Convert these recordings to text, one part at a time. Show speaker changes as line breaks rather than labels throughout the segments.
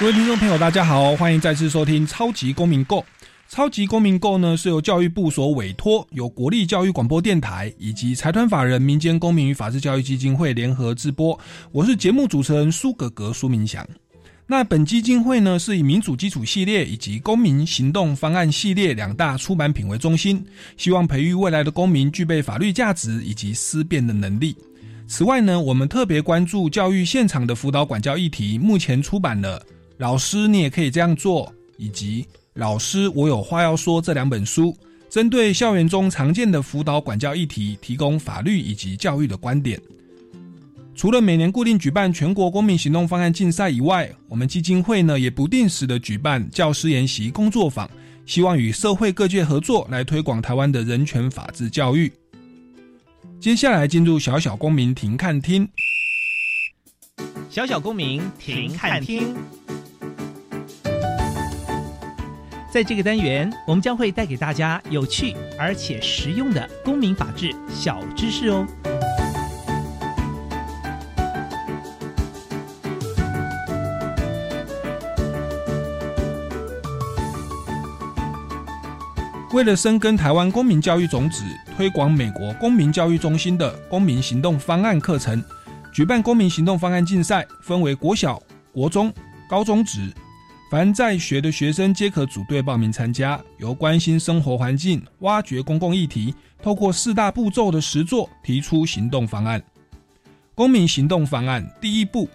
各位听众朋友，大家好，欢迎再次收听《超级公民购》。超级公民购呢是由教育部所委托，由国立教育广播电台以及财团法人民间公民与法治教育基金会联合制播。我是节目主持人苏格格苏明祥。那本基金会呢，是以民主基础系列以及公民行动方案系列两大出版品为中心，希望培育未来的公民具备法律价值以及思辨的能力。此外呢，我们特别关注教育现场的辅导管教议题，目前出版了《老师你也可以这样做》以及《老师我有话要说》这两本书，针对校园中常见的辅导管教议题，提供法律以及教育的观点。除了每年固定举办全国公民行动方案竞赛以外，我们基金会呢也不定时的举办教师研习工作坊，希望与社会各界合作来推广台湾的人权法治教育。接下来进入小小公民庭看厅，
小小公民庭看厅。在这个单元，我们将会带给大家有趣而且实用的公民法治小知识哦。
为了深耕台湾公民教育种子，推广美国公民教育中心的公民行动方案课程，举办公民行动方案竞赛，分为国小、国中、高中职，凡在学的学生皆可组队报名参加。由关心生活环境、挖掘公共议题，透过四大步骤的实作，提出行动方案。公民行动方案第一步。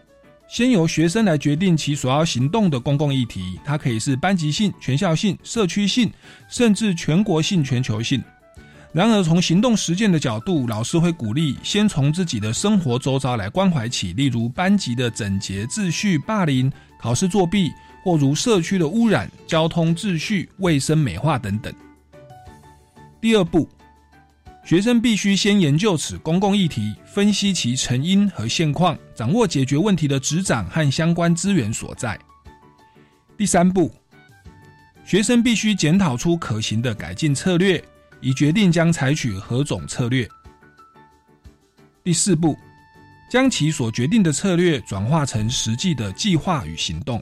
先由学生来决定其所要行动的公共议题，它可以是班级性、全校性、社区性，甚至全国性、全球性。然而，从行动实践的角度，老师会鼓励先从自己的生活周遭来关怀起，例如班级的整洁秩序、霸凌、考试作弊，或如社区的污染、交通秩序、卫生美化等等。第二步。学生必须先研究此公共议题，分析其成因和现况，掌握解决问题的执掌和相关资源所在。第三步，学生必须检讨出可行的改进策略，以决定将采取何种策略。第四步，将其所决定的策略转化成实际的计划与行动。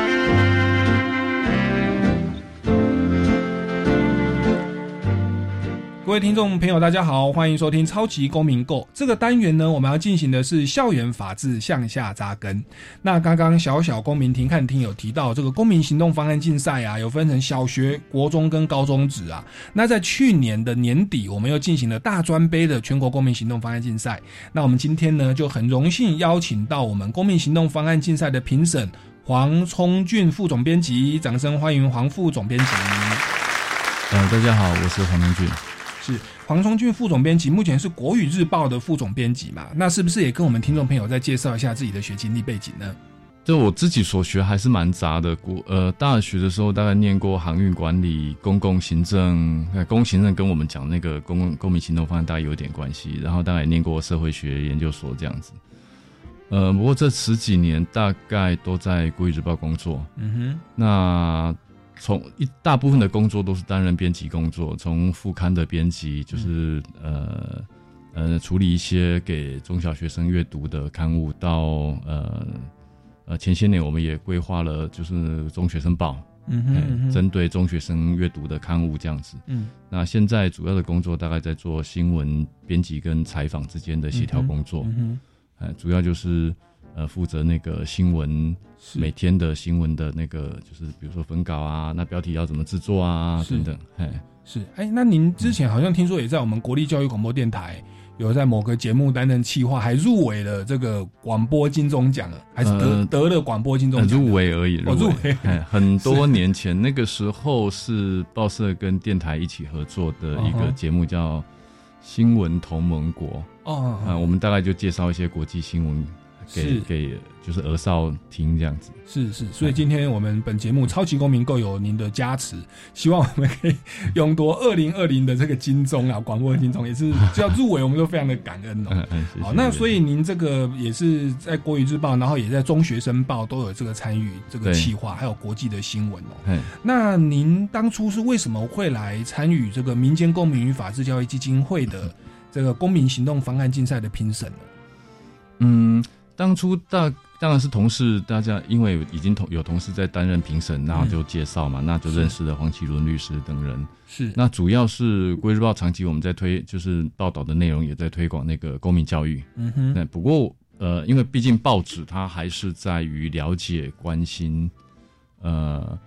各位听众朋友，大家好，欢迎收听《超级公民购》这个单元呢，我们要进行的是校园法治向下扎根。那刚刚小小公民庭看厅有提到这个公民行动方案竞赛啊，有分成小学、国中跟高中职啊。那在去年的年底，我们又进行了大专杯的全国公民行动方案竞赛。那我们今天呢，就很荣幸邀请到我们公民行动方案竞赛的评审黄聪俊副总编辑，掌声欢迎黄副总编辑。
呃，大家好，我是黄聪俊。
是黄崇俊副总编辑，目前是国语日报的副总编辑嘛？那是不是也跟我们听众朋友再介绍一下自己的学经历背景呢？
就我自己所学还是蛮杂的，国呃大学的时候大概念过航运管理、公共行政，公共行政跟我们讲那个公共公民行动方案大概有点关系，然后大概也念过社会学研究所这样子。呃，不过这十几年大概都在国语日报工作。嗯哼，那。从一大部分的工作都是担任编辑工作，从副刊的编辑，就是呃呃处理一些给中小学生阅读的刊物，到呃呃前些年我们也规划了就是中学生报，嗯哼，针对中学生阅读的刊物这样子。嗯，那现在主要的工作大概在做新闻编辑跟采访之间的协调工作，嗯哼，主要就是。呃，负责那个新闻，每天的新闻的那个，就是比如说分稿啊，那标题要怎么制作啊，等等，哎，
是，哎，那您之前好像听说也在我们国立教育广播电台有在某个节目担任企划，还入围了这个广播金钟奖，还是得、
呃
得了广播金钟
呃
奖的？
入围而已，
哦入围。
哎 很多年前，那个时候是报社跟电台一起合作的一个节目，叫《新闻同盟国》
哦，
啊、我们大概就介绍一些国际新闻给
是
给就是儿少听这样子。
是是，所以今天我们本节目《超级公民购》有您的加持，希望我们可以 勇夺二零二零的这个金钟啊，广播金钟也是只要入围，我们都非常的感恩哦。
嗯 嗯，谢谢
好，那所以您这个也是在国语日报，然后也在中学生报都有这个参与这个企划，还有国际的新闻哦。
哎
那您当初是为什么会来参与这个民间公民与法治教育基金会的 这个公民行动方案竞赛的评审呢？
嗯，当初大当然是同事，大家因为已经同有同事在担任评审，然后就介绍嘛，那就认识了黄启伦律师等人。
是
那主要是《贵日报》长期我们在推，就是报道的内容也在推广那个公民教育。
嗯哼，
那不过呃，因为毕竟报纸它还是在于了解、关心，呃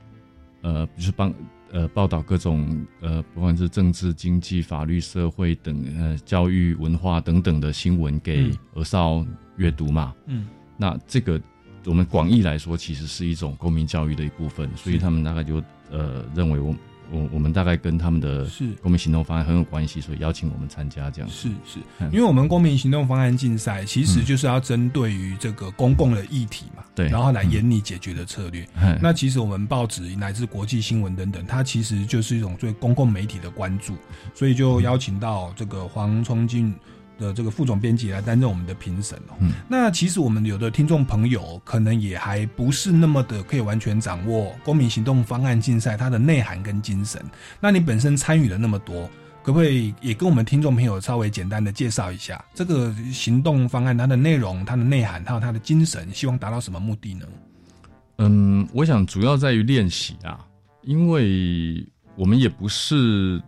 呃，就是帮呃报道各种呃，不管是政治、经济、法律、社会等呃教育、文化等等的新闻给
嗯
儿少阅读嘛。
嗯。
那这个我们广义来说，其实是一种公民教育的一部分，所以他们大概就呃认为我我我们大概跟他们的
是。
公民行动方案很有关系，所以邀请我们参加这样。
是是，
嗯。
因为我们公民行动方案竞赛其实就是要针对于这个公共的议题嘛，
对。
然后来研拟解决的策略。
哎
那其实我们报纸乃至国际新闻等等，它其实就是一种对公共媒体的关注，所以就邀请到这个黄崇进的这个副总编辑来担任我们的评审哦。
嗯
那其实我们有的听众朋友可能也还不是那么的可以完全掌握公民行动方案竞赛它的内涵跟精神。那你本身参与了那么多，可不可以也跟我们听众朋友稍微简单的介绍一下这个行动方案它的内容、它的内涵还有它的精神，希望达到什么目的呢？
嗯，我想主要在于练习啊，因为我们也不是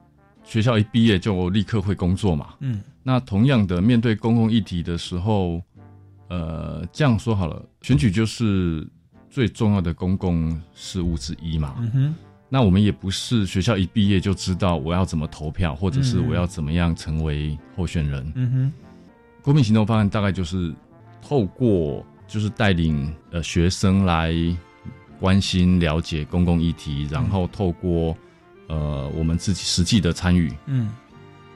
学校一毕业就立刻会工作嘛。
嗯
那同样的，面对公共议题的时候，呃，这样说好了，选举就是最重要的公共事务之一嘛。
嗯哼
那我们也不是学校一毕业就知道我要怎么投票，或者是
嗯
我要怎么样成为候选人。
嗯哼
公民行动方案大概就是透过就是带领呃学生来关心了解公共议题，然后透过呃我们自己实际的参与，
嗯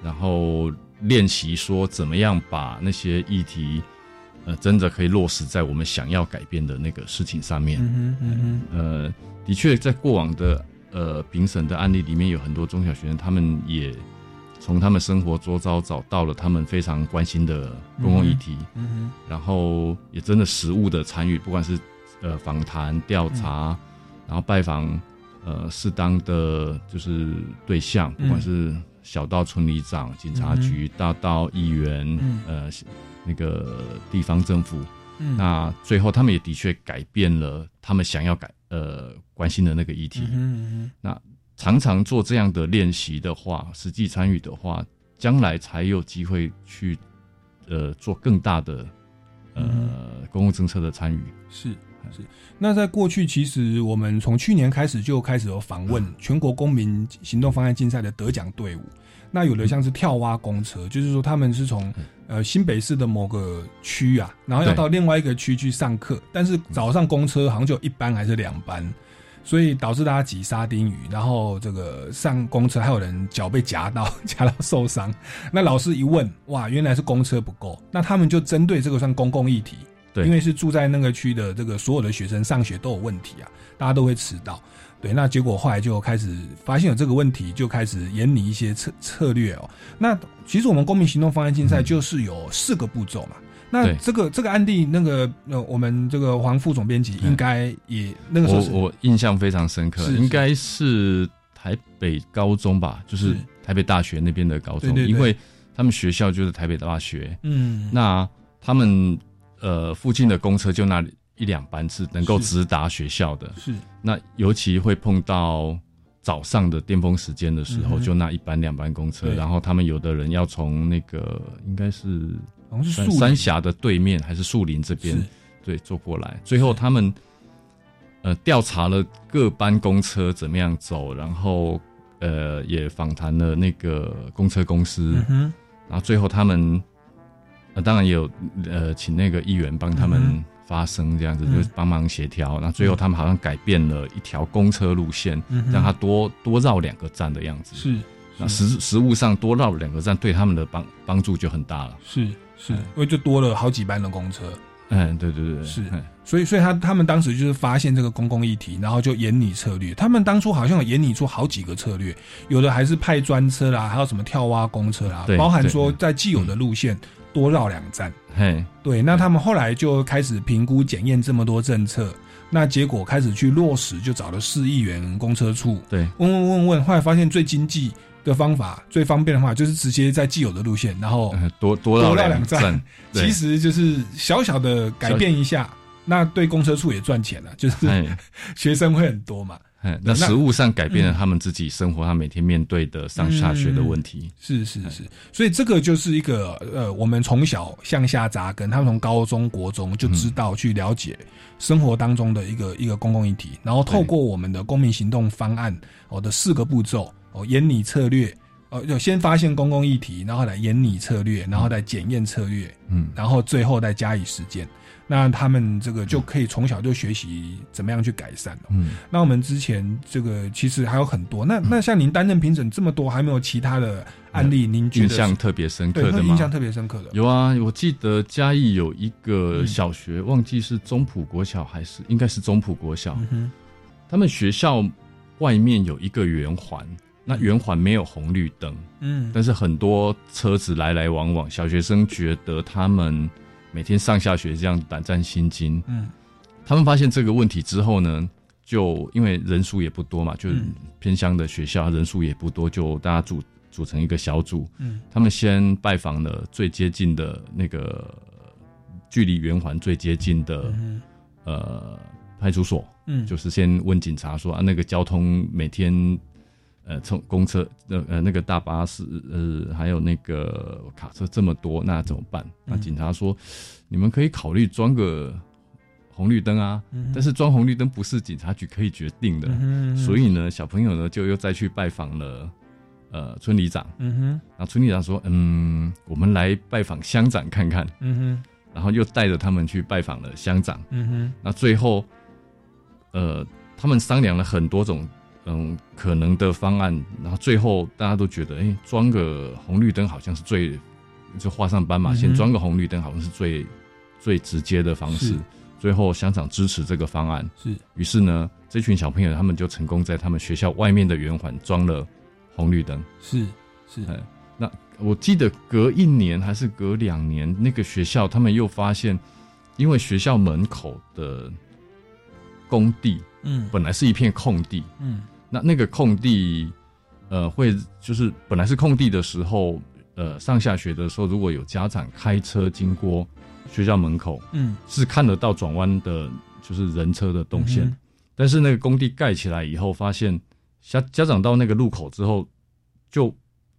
然后练习说怎么样把那些议题呃真的可以落实在我们想要改变的那个事情上面。
嗯哼嗯哼
呃，的确在过往的呃评审的案例里面，有很多中小学生，他们也从他们生活周遭找到了他们非常关心的公共议题，
嗯哼
然后也真的实物的参与，不管是呃访谈、调查，然后拜访呃适当的就是对象，不管是小到村里长、警察局，大到议员，
嗯。
呃那个地方政府，
嗯。
那最后他们也的确改变了他们想要改呃关心的那个议题。
嗯那
常常做这样的练习的话，实际参与的话，将来才有机会去呃做更大的呃、
嗯。
公共政策的参与。
是是。那在过去，其实我们从去年开始就开始有访问全国公民行动方案竞赛的得奖队伍。那有的像是跳蛙公车，就是说他们是从呃新北市的某个区啊，然后要到另外一个区去上课，但是早上公车好像就一班还是两班，所以导致大家挤沙丁鱼，然后这个上公车还有人脚被夹到，夹到受伤。那老师一问，哇，原来是公车不够，那他们就针对这个算公共议题，
对。
因为是住在那个区的这个所有的学生上学都有问题啊，大家都会迟到。对，那结果后来就开始发现有这个问题，就开始研拟一些策策略哦。那其实我们公民行动方案竞赛就是有四个步骤嘛。那
对。
这个这个案例，那个呃，我们这个黄副总编辑应该也那个时候
我我印象非常深刻，应该是台北高中吧，就是
是。
台北大学那边的高中，因为他们学校就是台北大学，
嗯。
那他们呃附近的公车就那一两班次能够直达学校的，
是。
那尤其会碰到早上的巅峰时间的时候，
嗯
就那一班两班公车，然后他们有的人要从那个应该是
好像是
三三峡的对面还是树林这边对坐过来，最后他们呃调查了各班公车怎么样走，然后呃也访谈了那个公车公司，
嗯
然后最后他们呃，当然也有呃，请那个议员帮他
嗯
们发声，这样子、
嗯。
就帮忙协调。那最后他们好像改变了一条公车路线，让它多多绕两个站的样子。
是
那实实物上多绕两个站，对他们的帮帮助就很大了。
是是，
嗯
因为就多了好几班的公车，
嗯，对对对，
是。
嗯
所以所以他他们当时就是发现这个公共议题，然后就演拟策略。他们当初好像有研拟出好几个策略，有的还是派专车啦，还有什么跳蛙公车啦，包含
对
说在既有的路线多绕两站。
嘿，
对，那他们后来就开始评估检验这么多政策，那结果开始去落实，就找了市议员、公车处
对，
问问问问，后来发现最经济的方法、最方便的话就是直接在既有的路线，然后
呃多多绕
两
站。
其实就是小小的改变一下，那对公车处也赚钱了，就是
哎
学生会很多嘛。
哎，那
那
实物上改变了
嗯
他们自己生活，他每天面对的上下学的问题。
是是是，所以这个就是一个呃，我们从小向下扎根，他们从高中、国中就知道去了解生活当中的一个一个公共议题，然后透过我们的公民行动方案哦的四个步骤哦，研拟策略。哦，就先发现公共议题，然后来研拟策略，然后再检验策略，
嗯，
然后最后再加以实践。那他们这个就可以从小就学习怎么样去改善哦。
嗯，
那我们之前这个其实还有很多，那那像您担任评审这么多，还没有其他的案例？您觉
印
得是
象特别深刻的吗？
会印象特别深刻的？
有啊，我记得嘉义有一个
嗯
小学，忘记是中埔国小还是应该是中埔国小，
嗯哼，
他们学校外面有一个圆环，那圆环没有红绿灯，
嗯
但是很多车子来来往往，小学生觉得他们每天上下学这样胆战心惊。
嗯。
他们发现这个问题之后呢，就因为人数也不多嘛，就偏乡的学校人数也不多，就大家组组成一个小组，
嗯。
他们先拜访了最接近的那个距离圆环最接近的、
嗯
呃派出所，
嗯，
就是先问警察说啊，那个交通每天呃从公车呃呃那个大巴士呃还有那个卡车这么多，那怎么办？那
嗯
警察说，你们可以考虑装个红绿灯啊，
嗯
但是装红绿灯不是警察局可以决定的，所以呢，小朋友呢就又再去拜访了呃村里长。
嗯哼
然后村里长说：“嗯，我们来拜访乡长看看。
嗯哼”
然后又带着他们去拜访了乡长。
嗯哼
那最后，呃，他们商量了很多种嗯可能的方案，然后最后大家都觉得，哎，装个红绿灯好像是最就画上斑马线，
嗯
装个红绿灯好像是最最直接的方式。最后乡长支持这个方案，
是。
于是呢，这群小朋友他们就成功在他们学校外面的圆环装了红绿灯。
是是。
哎那我记得隔一年还是隔两年，那个学校他们又发现，因为学校门口的工地
嗯。
本来是一片空地，
嗯
那那个空地，呃，会就是本来是空地的时候，呃，上下学的时候，如果有家长开车经过学校门口，
嗯
是看得到转弯的，就是人车的动线。
嗯
但是那个工地盖起来以后，发现家家长到那个路口之后，就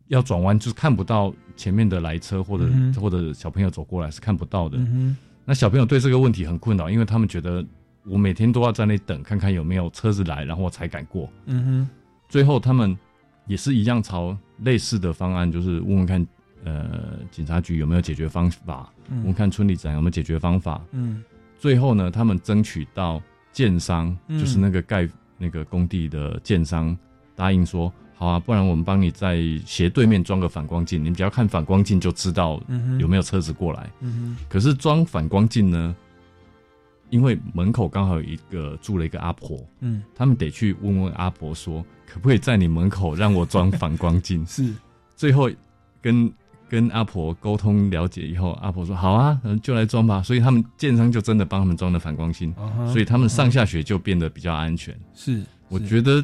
要转弯，就是看不到前面的来车或者、
嗯
或者小朋友走过来是看不到的。
嗯
那小朋友对这个问题很困扰，因为他们觉得我每天都要在那等，看看有没有车子来，然后我才敢过。
嗯哼
最后他们也是一样朝类似的方案，就是问问看，呃，警察局有没有解决方法，问问
嗯
看村里长有没有解决方法。
嗯
最后呢，他们争取到建商，
嗯
就是那个盖那个工地的建商答应说，好啊，不然我们帮你在斜对面装个反光镜，你只要看反光镜就知道有没有车子过来。
嗯
可是装反光镜呢，因为门口刚好有一个住了一个阿婆，
嗯
他们得去问问阿婆说，可不可以在你门口让我装反光镜？
是
最后跟跟阿婆沟通了解以后，阿婆说好啊，嗯就来装吧。所以他们建商就真的帮他们装了反光镜，所以他们上下学就变得比较安全。
是
我
是
觉得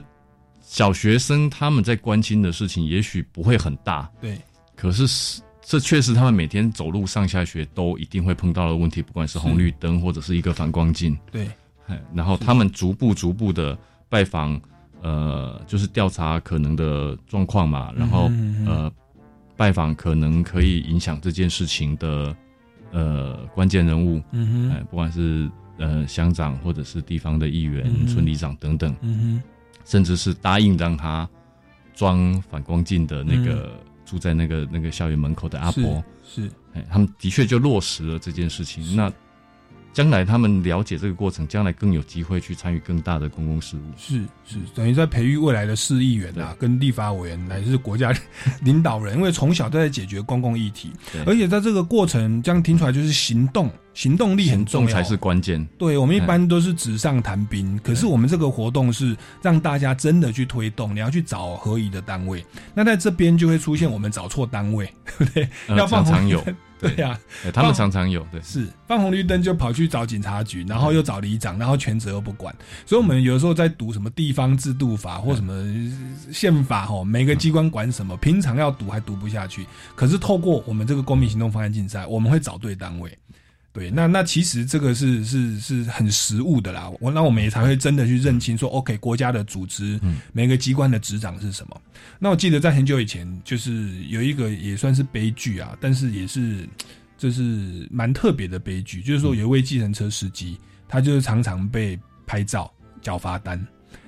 小学生他们在关心的事情也许不会很大，
对
可是是这确实他们每天走路上下学都一定会碰到的问题，不管是红绿灯或者是一个反光镜。
对。
哎然后他们逐步逐步的拜访，呃，就是调查可能的状况嘛，然后、
嗯
呃，拜访可能可以影响这件事情的呃关键人物，哎、
嗯哼。
不管是呃乡长或者是地方的议员、
嗯
村里长等等，
嗯
甚至是答应让他装反光镜的那个住在那个那个校园门口的阿婆，
是，
哎，他们的确就落实了这件事情。那将来他们了解这个过程，将来更有机会去参与更大的公共事务。
是是，等于在培育未来的市议员啊，跟立法委员乃至国家领导人，因为从小都在解决公共议题，而且在这个过程，这样听出来就是行动，行动力很重要
才是关键。
对我们一般都是纸上谈兵，可是我们这个活动是让大家真的去推动，你要去找合宜的单位，那在这边就会出现我们找错单位，对不对？要
放常有。
对呀，
他们常常有对，
是放红绿灯就跑去找警察局，然后又找里长，然后全责又不管。所以，我们有的时候在读什么地方制度法或什么宪法，哈，每个机关管什么，平常要读还读不下去。可是，透过我们这个公民行动方案竞赛，我们会找对单位。对，那那其实这个是是是很实务的啦。我那我们也才会真的去认清说，OK，国家的组织，每个机关的执掌是什么。那我记得在很久以前，就是有一个也算是悲剧啊，但是也是就是蛮特别的悲剧，就是说有一位计程车司机，他就是常常被拍照缴罚单，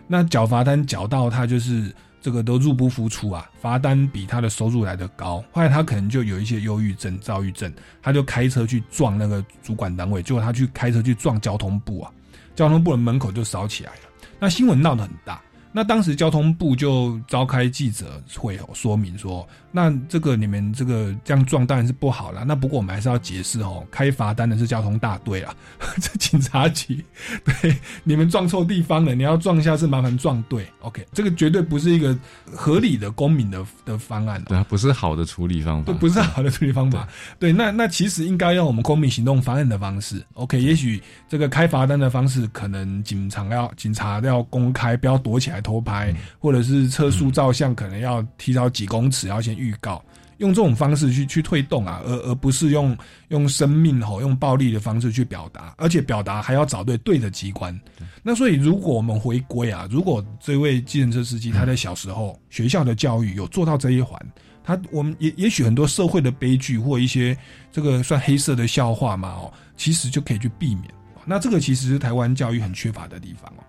那缴罚单缴到他就是。这个都入不敷出啊，罚单比他的收入来的高，后来他可能就有一些忧郁症、躁郁症，他就开车去撞那个主管单位，结果他去开车去撞交通部啊，交通部的门口就烧起来了，那新闻闹得很大。那当时交通部就召开记者会哦，说明说，那这个你们这个这样撞当然是不好了。那不过我们还是要解释哦，开罚单的是交通大队啊，这警察局，对，你们撞错地方了，你要撞一下是麻烦撞对，OK，这个绝对不是一个合理的公民的的方案，
对啊，不是好的处理方法，
不是好的处理方法，对，那那其实应该用我们公民行动方案的方式，OK，也许这个开罚单的方式，可能警察要警察要公开，不要躲起来。偷拍，或者是测速照相，可能要提早几公尺，要先预告，用这种方式去去推动啊，而而不是用用生命吼，用暴力的方式去表达，而且表达还要找对对的机关。那所以，如果我们回归啊，如果这位计程车司机他在小时候学校的教育有做到这一环，他我们也也许很多社会的悲剧或一些这个算黑色的笑话嘛哦，其实就可以去避免。那这个其实是台湾教育很缺乏的地方哦。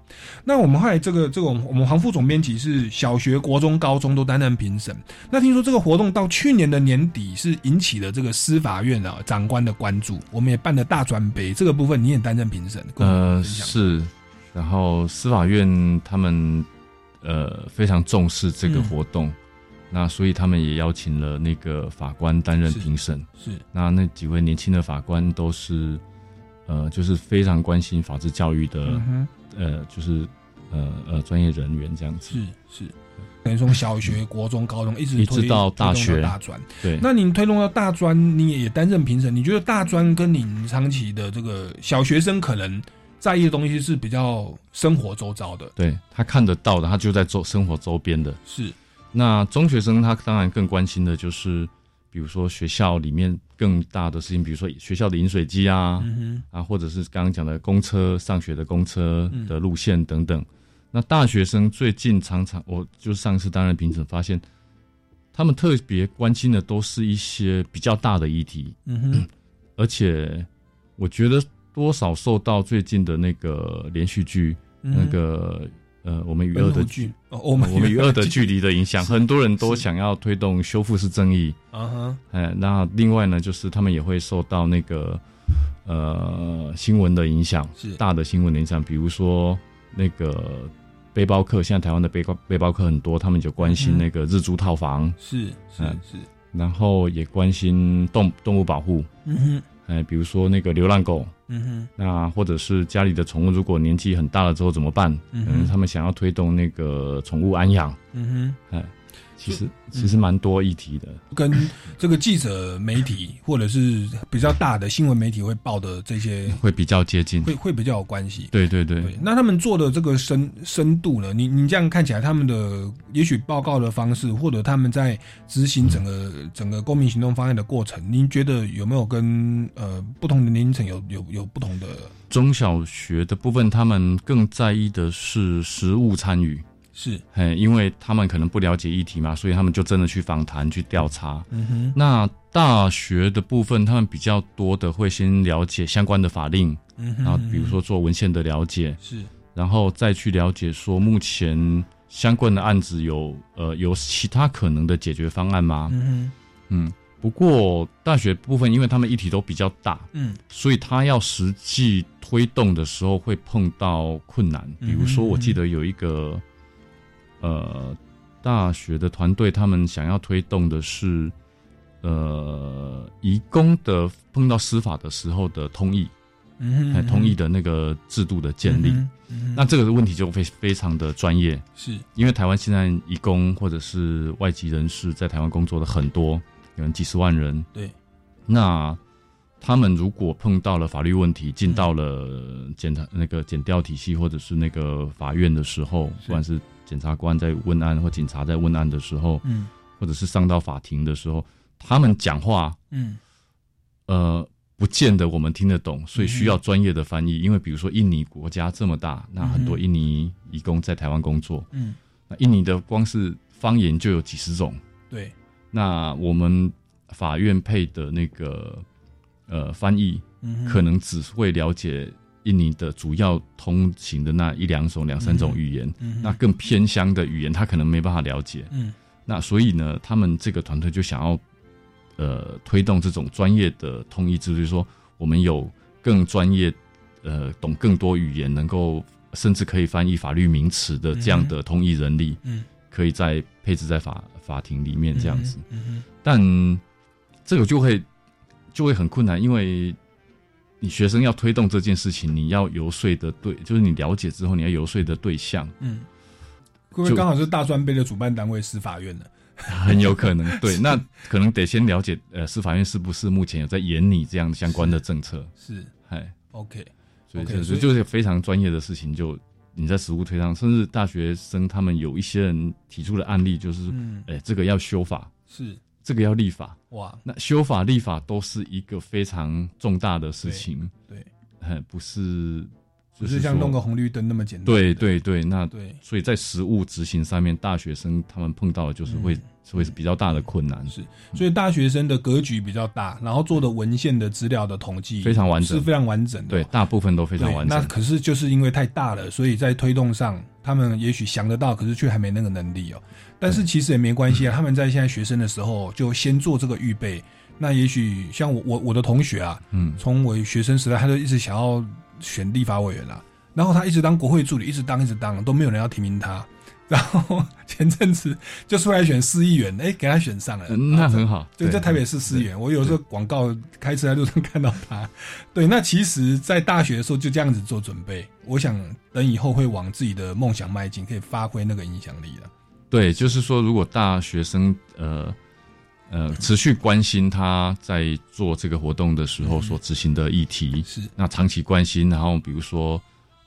那我们后来这个这个，我们黄副总编辑是小学、国中、高中都担任评审。那听说这个活动到去年的年底是引起了这个司法院啊长官的关注，我们也办了大专杯这个部分，你也担任评审。
呃，是。然后司法院他们呃非常重视这个活动，那所以他们也邀请了那个法官担任评审。
是。
那那几位年轻的法官都是。呃，就是非常关心法治教育的，呃，就是呃呃专业人员这样子。
是是，等于从小学、国中、高中一直
一直到大学、
大专。
对，
那您推动到大专，你也担任评审。你觉得大专跟您长期的这个小学生可能在意的东西是比较生活周遭的？
对他看得到的，他就在周生活周边的。
是，
那中学生他当然更关心的就是。比如说学校里面更大的事情，比如说学校的饮水机啊，啊，或者是刚刚讲的公车上学的公车的路线等等。那大学生最近常常，我就上次担任评审，发现他们特别关心的都是一些比较大的议题，嗯哼，而且我觉得多少受到最近的那个连续剧那个。呃，我们与恶的距，我们与恶的距离的影响，很多人都想要推动修复式正义。啊哈，哎，那另外呢，就是他们也会受到那个呃新闻的影响，是。大的新闻的影响，比如说那个背包客，现在台湾的背包背包客很多，他们就关心那个日租套房，
是是是，
然后也关心动动物保护，嗯哼，哎，比如说那个流浪狗。嗯哼，那或者是家里的宠物，如果年纪很大了之后怎么办？嗯，他们想要推动那个宠物安养。嗯哼，哎。其实其实蛮多议题的，
跟这个记者媒体或者是比较大的新闻媒体会报的这些
会比较接近，
会会比较有关系。
对对对，
那他们做的这个深深度呢？你你这样看起来，他们的也许报告的方式，或者他们在执行整个整个公民行动方案的过程，您觉得有没有跟呃不同的年龄层有有有不同的？
中小学的部分，他们更在意的是实物参与。
是，
嘿，因为他们可能不了解议题嘛，所以他们就真的去访谈、去调查。嗯哼。那大学的部分，他们比较多的会先了解相关的法令，嗯哼。然后比如说做文献的了解，
是，
然后再去了解说目前相关的案子有呃有其他可能的解决方案吗？
嗯
嗯，不过大学部分，因为他们议题都比较大，
嗯
所以他要实际推动的时候会碰到困难。比如说，
嗯哼
我记得有一个呃大学的团队，他们想要推动的是呃移工的碰到司法的时候的通译，
嗯
哎通译的那个制度的建立。
嗯
那这个问题就非非常的专业，
是。
因为台湾现在移工或者是外籍人士在台湾工作的很多，有人几十万人。
对，
那他们如果碰到了法律问题，进到了检察那个检调体系或者是那个法院的时候，不管是检察官在问案或警察在问案的时候，
嗯
或者是上到法庭的时候，他们讲话，
嗯
呃。不见得我们听得懂，所以需要专业的翻译。因为比如说印尼国家这么大，那很多印尼移工在台湾工作，
嗯，
那印尼的光是方言就有几十种。
对，
那我们法院配的那个呃翻译，
嗯
可能只会了解印尼的主要通行的那一两种、两三种语言，
嗯
那更偏乡的语言他可能没办法了解。
嗯。
那所以呢，他们这个团队就想要呃推动这种专业的通译制度，就是说我们有更专业呃懂更多语言，能够甚至可以翻译法律名词的这样的通译人力，
嗯，
可以在配置在法法庭里面这样子。
嗯
但这个就会就会很困难，因为你学生要推动这件事情，你要游说的对，就是你了解之后，你要游说的对象，
嗯，会不会刚好是大专杯的主办单位司法院呢？
很有可能对。那可能得先了解，呃，司法院是不是目前有在研拟这样相关的政策？
是
哎
，OK，
所以
所以
就是非常专业的事情，就你在实物推上，甚至大学生他们有一些人提出的案例，就是，
嗯。
哎、这个要修法，
是
这个要立法。
哇，
那修法立法都是一个非常重大的事情，
对，
哎，不是，
不
是
像弄个红绿灯那么简单。
对对对，那
对
所以在实务执行上面，大学生他们碰到的就是会、
嗯
会是比较大的困难，
是，所以大学生的格局比较大，然后做的文献的资料的统计
非常完整
是非常完整的。
对，大部分都非常完整
那。可是就是因为太大了，所以在推动上，他们也许想得到，可是却还没那个能力哦。但是其实也没关系啊，他们在现在学生的时候就先做这个预备。那也许像我我我的同学啊，
嗯，
从我学生时代，他就一直想要选立法委员啊，然后他一直当国会助理，一直当一直当，都没有人要提名他。然后前阵子就出来选市议员，哎，给他选上了，
嗯那很好。
对，在台北市市议员，我有时候广告开车在路上看到他。对，那其实，在大学的时候就这样子做准备。我想等以后会往自己的梦想迈进，可以发挥那个影响力了。
对，就是说，如果大学生呃呃持续关心他在做这个活动的时候所执行的议题，
是
那长期关心，然后比如说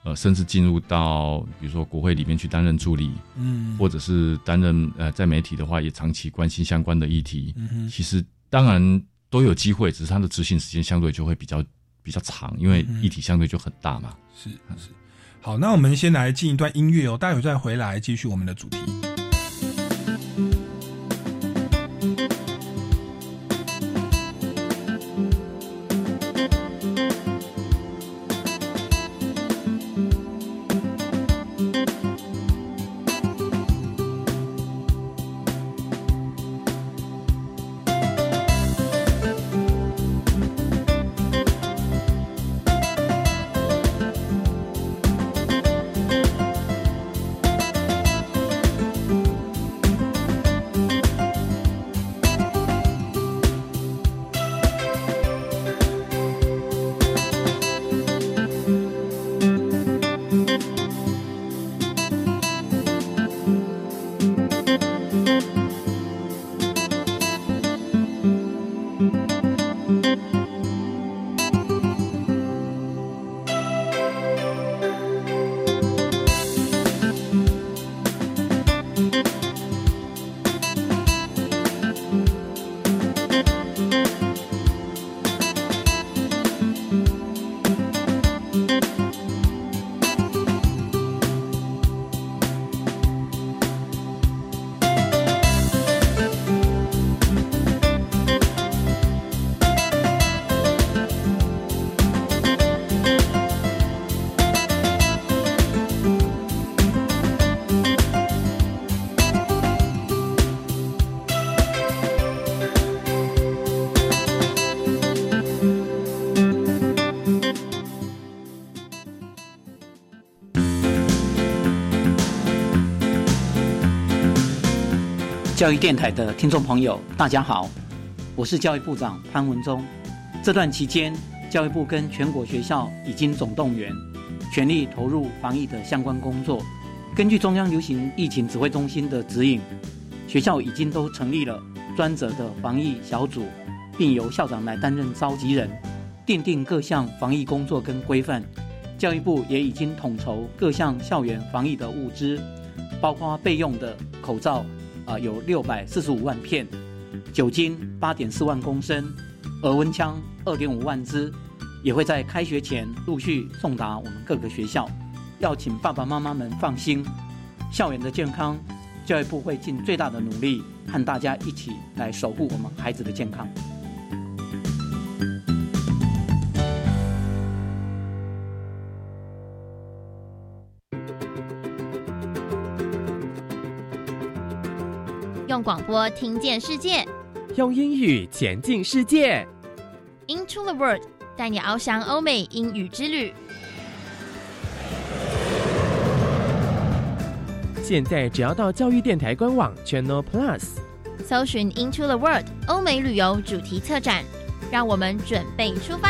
呃，甚至进入到比如说国会里面去担任助理，
嗯，
或者是担任呃在媒体的话，也长期关心相关的议题。其实当然都有机会，只是他的执行时间相对就会比较比较长，因为议题相对就很大嘛。
是是。好，那我们先来进一段音乐哦，待会再回来继续我们的主题。
教育电台的听众朋友，大家好，我是教育部长潘文忠。这段期间，教育部跟全国学校已经总动员，全力投入防疫的相关工作。根据中央流行疫情指挥中心的指引，学校已经都成立了专责的防疫小组，并由校长来担任召集人，奠定各项防疫工作跟规范。教育部也已经统筹各项校园防疫的物资，包括备用的口罩，啊，有六百四十五万片；酒精八点四万公升；额温枪二点五万支，也会在开学前陆续送达我们各个学校。要请爸爸妈妈们放心，校园的健康，教育部会尽最大的努力，和大家一起来守护我们孩子的健康。
广播听见世界，
用英语前进世界。
Into the World，带你翱翔欧美英语之旅。
现在只要到教育电台官网 Channel Plus，
搜寻 Into the World 欧美旅游主题策展，让我们准备出发。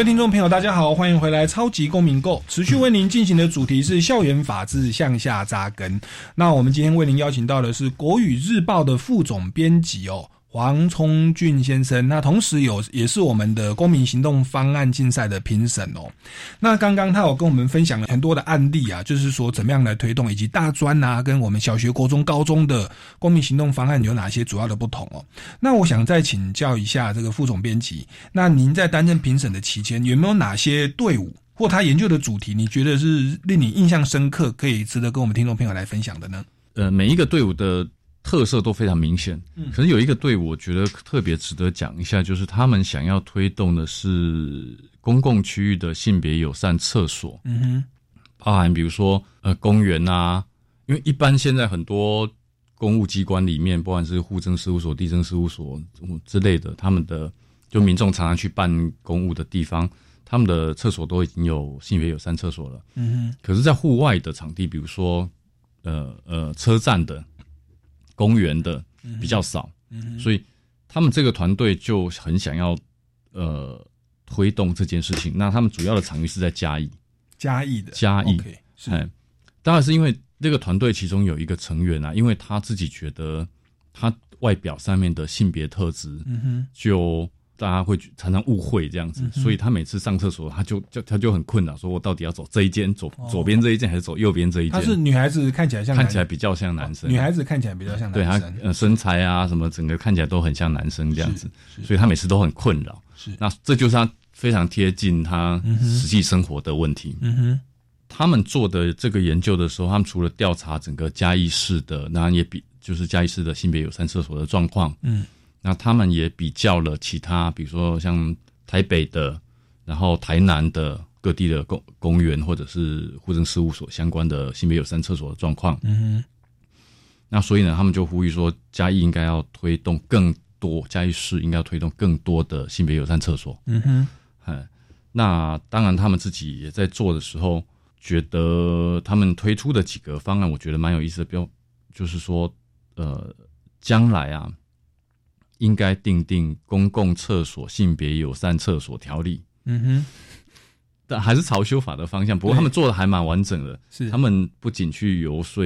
各位听众朋友，大家好，欢迎回来《超级公民购》，持续为您进行的主题是校园法治向下扎根。那我们今天为您邀请到的是国语日报的副总编辑哦。黄聪俊先生，那同时有也是我们的公民行动方案竞赛的评审哦。那刚刚他有跟我们分享了很多的案例啊，就是说怎么样来推动，以及大专啊跟我们小学、国中、高中的公民行动方案有哪些主要的不同哦。那我想再请教一下这个副总编辑，那您在担任评审的期间，有没有哪些队伍或他研究的主题，你觉得是令你印象深刻，可以值得跟我们听众朋友来分享的呢？
呃，每一个队伍的特色都非常明显，
嗯。
可是有一个队伍，我觉得特别值得讲一下，就是他们想要推动的是公共区域的性别友善厕所，
嗯哼，
包含比如说呃公园啊，因为一般现在很多公务机关里面，不管是户政事务所、地政事务所嗯之类的，他们的就民众常常去办公务的地方，他们的厕所都已经有性别友善厕所了。
嗯哼。
可是，在户外的场地，比如说呃呃车站的、公园的，比较少，所以他们这个团队就很想要呃推动这件事情。那他们主要的场域是在嘉义，
嘉义的。
嘉义。哎，当然是因为这个团队其中有一个成员啊，因为他自己觉得他外表上面的性别特质，
嗯哼，
就大家会常常误会这样子，
嗯
所以他每次上厕所，他就就他就很困扰，说我到底要走这一间，左
哦。
左边这一间还是走右边这一间？
她是女孩子，看起来像男
看起来比较像男生，
女孩子看起来比较像
对他
男生，
呃身材啊什么，整个看起来都很像男生这样子，所以他每次都很困扰。
是。
那这就是他非常贴近他实际生活的问题。
嗯哼，
他们做的这个研究的时候，他们除了调查整个嘉义市的，那也比就是嘉义市的性别友善厕所的状况，
嗯
那他们也比较了其他，比如说像台北的，然后台南的各地的公公园或者是户政事务所相关的性别友善厕所的状况。
嗯
那所以呢，他们就呼吁说，嘉义应该要推动更多，嘉义市应该要推动更多的性别友善厕所。
嗯哼，
哎，那当然，他们自己也在做的时候，觉得他们推出的几个方案，我觉得蛮有意思的。标就是说，呃，将来啊，应该定定公共厕所性别友善厕所条例，
嗯哼，
但还是朝修法的方向。不过他们做的还蛮完整的，
是。
他们不仅去游说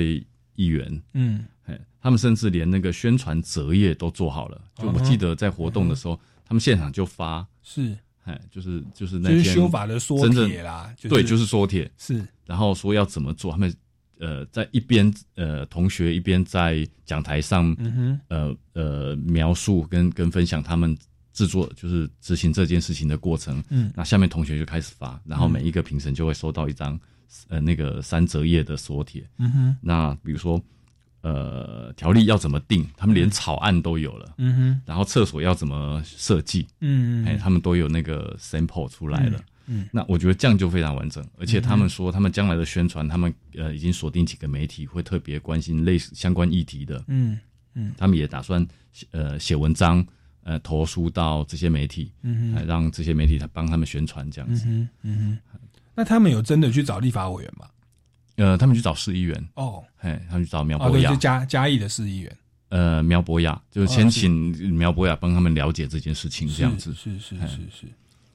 议员，
嗯。
哎，他们甚至连那个宣传折页都做好了。就我记得在活动的时候，他们现场就发，
是，
哎，就是就是那天
就是修法的缩帖啦，
对，就是缩帖，
是，
然后说要怎么做，他们呃，在一边呃，同学一边在讲台上，呃呃，描述跟跟分享他们制作就是执行这件事情的过程。
嗯
那下面同学就开始发，然后每一个评审就会收到一张呃那个三折页的缩帖。
嗯哼，
那比如说呃条例要怎么定，他们连草案都有了。
嗯哼，
然后厕所要怎么设计，
嗯
哎，他们都有那个 sample 出来了。
嗯，
那我觉得这样就非常完整，而且他们说他们将来的宣传，他们呃已经锁定几个媒体会特别关心类似相关议题的，
嗯嗯。
他们也打算呃写文章呃投书到这些媒体，
嗯哼。
呃让这些媒体来帮他们宣传这样子。
嗯哼嗯哼，那他们有真的去找立法委员吗？
呃，他们去找市议员，
哦，
哎，他们去找苗博雅。
就，嘉嘉义的市议员，
呃，苗博雅就是先请苗博雅帮他们了解这件事情，这样子。
是是是是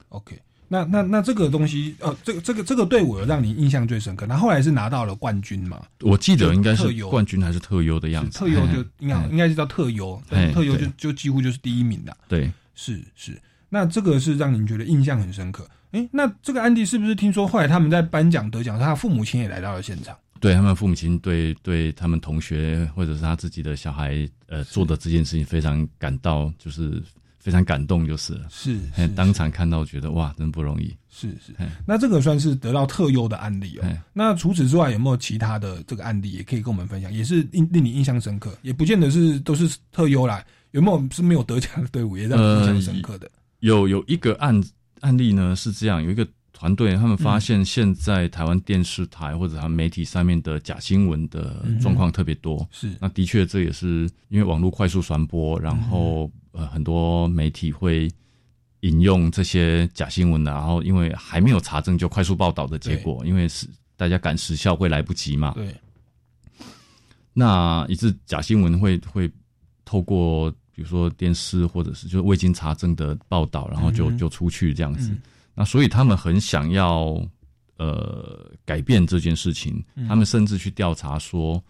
，OK。那那那这个东西，呃，这个这个这个队伍有让你印象最深刻？那后来是拿到了冠军嘛？
我记得应该是冠军还是特优的样子，
特优就应该应该是叫特优，特优就就几乎就是第一名的。
对。
是是，那这个是让您觉得印象很深刻。诶，那这个安迪是不是听说后来他们在颁奖得奖，他的父母亲也来到了现场？
对他们父母亲对对他们同学或者是他自己的小孩呃做的这件事情非常感到就是非常感动就是了
是是
当场看到觉得哇真不容易
是是，那这个算是得到特优的案例哦
嘿。
那除此之外，有没有其他的这个案例也可以跟我们分享？也是令令你印象深刻，也不见得是都是特优啦。有没有是没有得奖的队伍也让你印象深刻的？
有有一个案案例呢是这样有一个团队他们发现现在台湾电视台或者他们媒体上面的假新闻的状况特别多，
是。
那的确这也是因为网络快速传播，然后呃很多媒体会引用这些假新闻的，然后因为还没有查证就快速报道的结果，因为是大家赶时效会来不及嘛，
对，
那以致假新闻会会透过比如说电视或者是就未经查证的报道，然后就就出去这样子。
嗯
那所以他们很想要呃改变这件事情，
嗯。
他们甚至去调查说，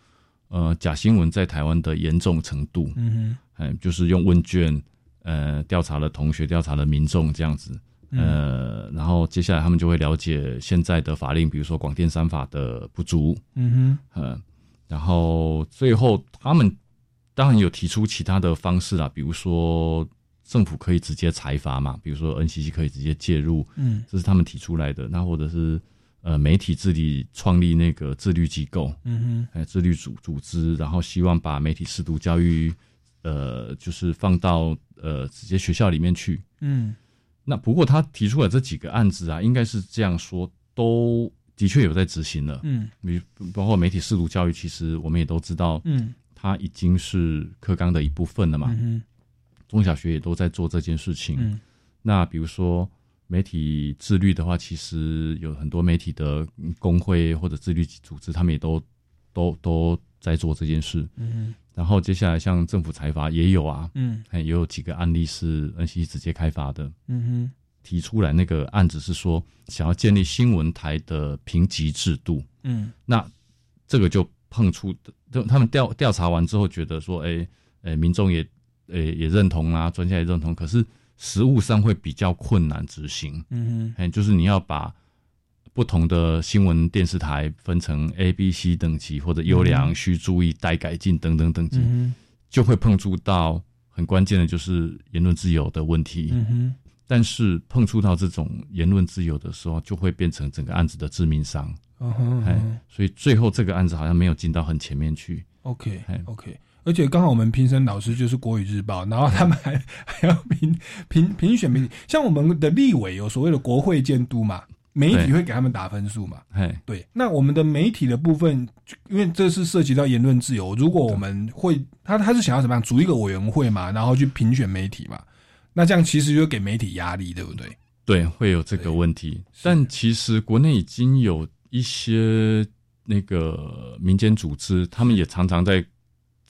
呃，假新闻在台湾的严重程度，
嗯哼。
嗯，就是用问卷呃调查了同学，调查了民众这样子。
嗯。
呃，然后接下来他们就会了解现在的法令，比如说广电三法的不足，
嗯哼，
呃，然后最后他们当然有提出其他的方式啦，比如说政府可以直接裁罚嘛，比如说 NCC 可以直接介入，
嗯
这是他们提出来的。那或者是呃媒体自己创立那个自律机构，
嗯
呃自律组组织，然后希望把媒体适度教育，呃，就是放到呃直接学校里面去。
嗯
那不过他提出来这几个案子啊，应该是这样说，都的确有在执行了。
嗯
比包括媒体适度教育，其实我们也都知道，
嗯，
它已经是课纲的一部分了嘛。
嗯
中小学也都在做这件事情。
嗯
那比如说媒体自律的话，其实有很多媒体的工会或者自律组织，他们也都都都在做这件事。
嗯
然后接下来像政府财阀也有啊，
嗯
哎，也有几个案例是 NCC 直接开发的。
嗯哼
提出来那个案子是说，想要建立新闻台的评级制度。
嗯
那这个就碰出，就他们调调查完之后，觉得说，哎、哎、民众也，诶、也认同啦，专家也认同，可是实务上会比较困难执行。
嗯
哎、就是你要把不同的新闻电视台分成 A、B、C 等级，或者优良、
嗯
需注意、待改进等等等级，
嗯
就会碰触到很关键的，就是言论自由的问题。
嗯哼
但是碰触到这种言论自由的时候，就会变成整个案子的致命伤。
嗯哼
所以最后这个案子好像没有进到很前面去。
，OK
哎
OK。而且刚好我们评审老师就是国语日报，然后他们还 还要评评评选媒体，像我们的立委有所谓的国会监督嘛，媒体会给他们打分数嘛。
嘿，
对，那我们的媒体的部分，因为这是涉及到言论自由，如果我们会，他他是想要怎么样，组一个委员会嘛，然后去评选媒体嘛，那这样其实就给媒体压力，对不对？
对，会有这个问题。但其实国内已经有一些那个民间组织，他们也常常在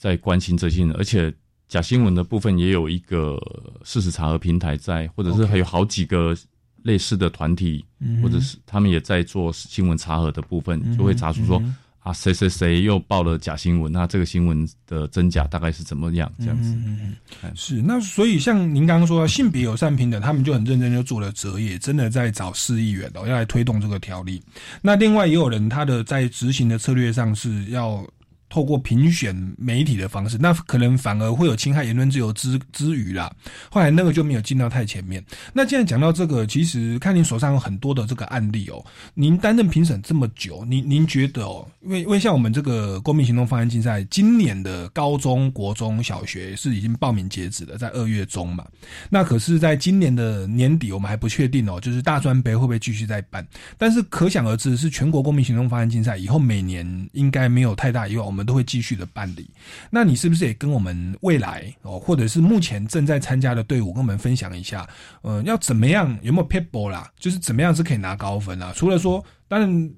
在关心这些人，而且假新闻的部分也有一个事实查核平台在，或者是还有好几个类似的团体，或者是他们也在做新闻查核的部分，
嗯
就会查出说、
嗯
啊谁谁谁又报了假新闻，那这个新闻的真假大概是怎么样这样子。
嗯，是。那所以像您刚刚说性别友善平等，他们就很认真就做了折页，真的在找市议员哦，要来推动这个条例。那另外也有人他的在执行的策略上是要。透过评选媒体的方式，那可能反而会有侵害言论自由之之余啦。后来那个就没有进到太前面。那既然讲到这个，其实看您手上有很多的这个案例哦。您担任评审这么久，您您觉得哦，因为因为像我们这个公民行动方案竞赛，今年的高中国中小学是已经报名截止的，在二月中嘛。那可是在今年的年底，我们还不确定哦，就是大专杯会不会继续再办？但是可想而知，是全国公民行动方案竞赛以后每年应该没有太大意外，我们。都会继续的办理，那你是不是也跟我们未来哦，或者是目前正在参加的队伍，跟我们分享一下？呃，要怎么样？有没有 people 啦？就是怎么样是可以拿高分啊？除了说，当然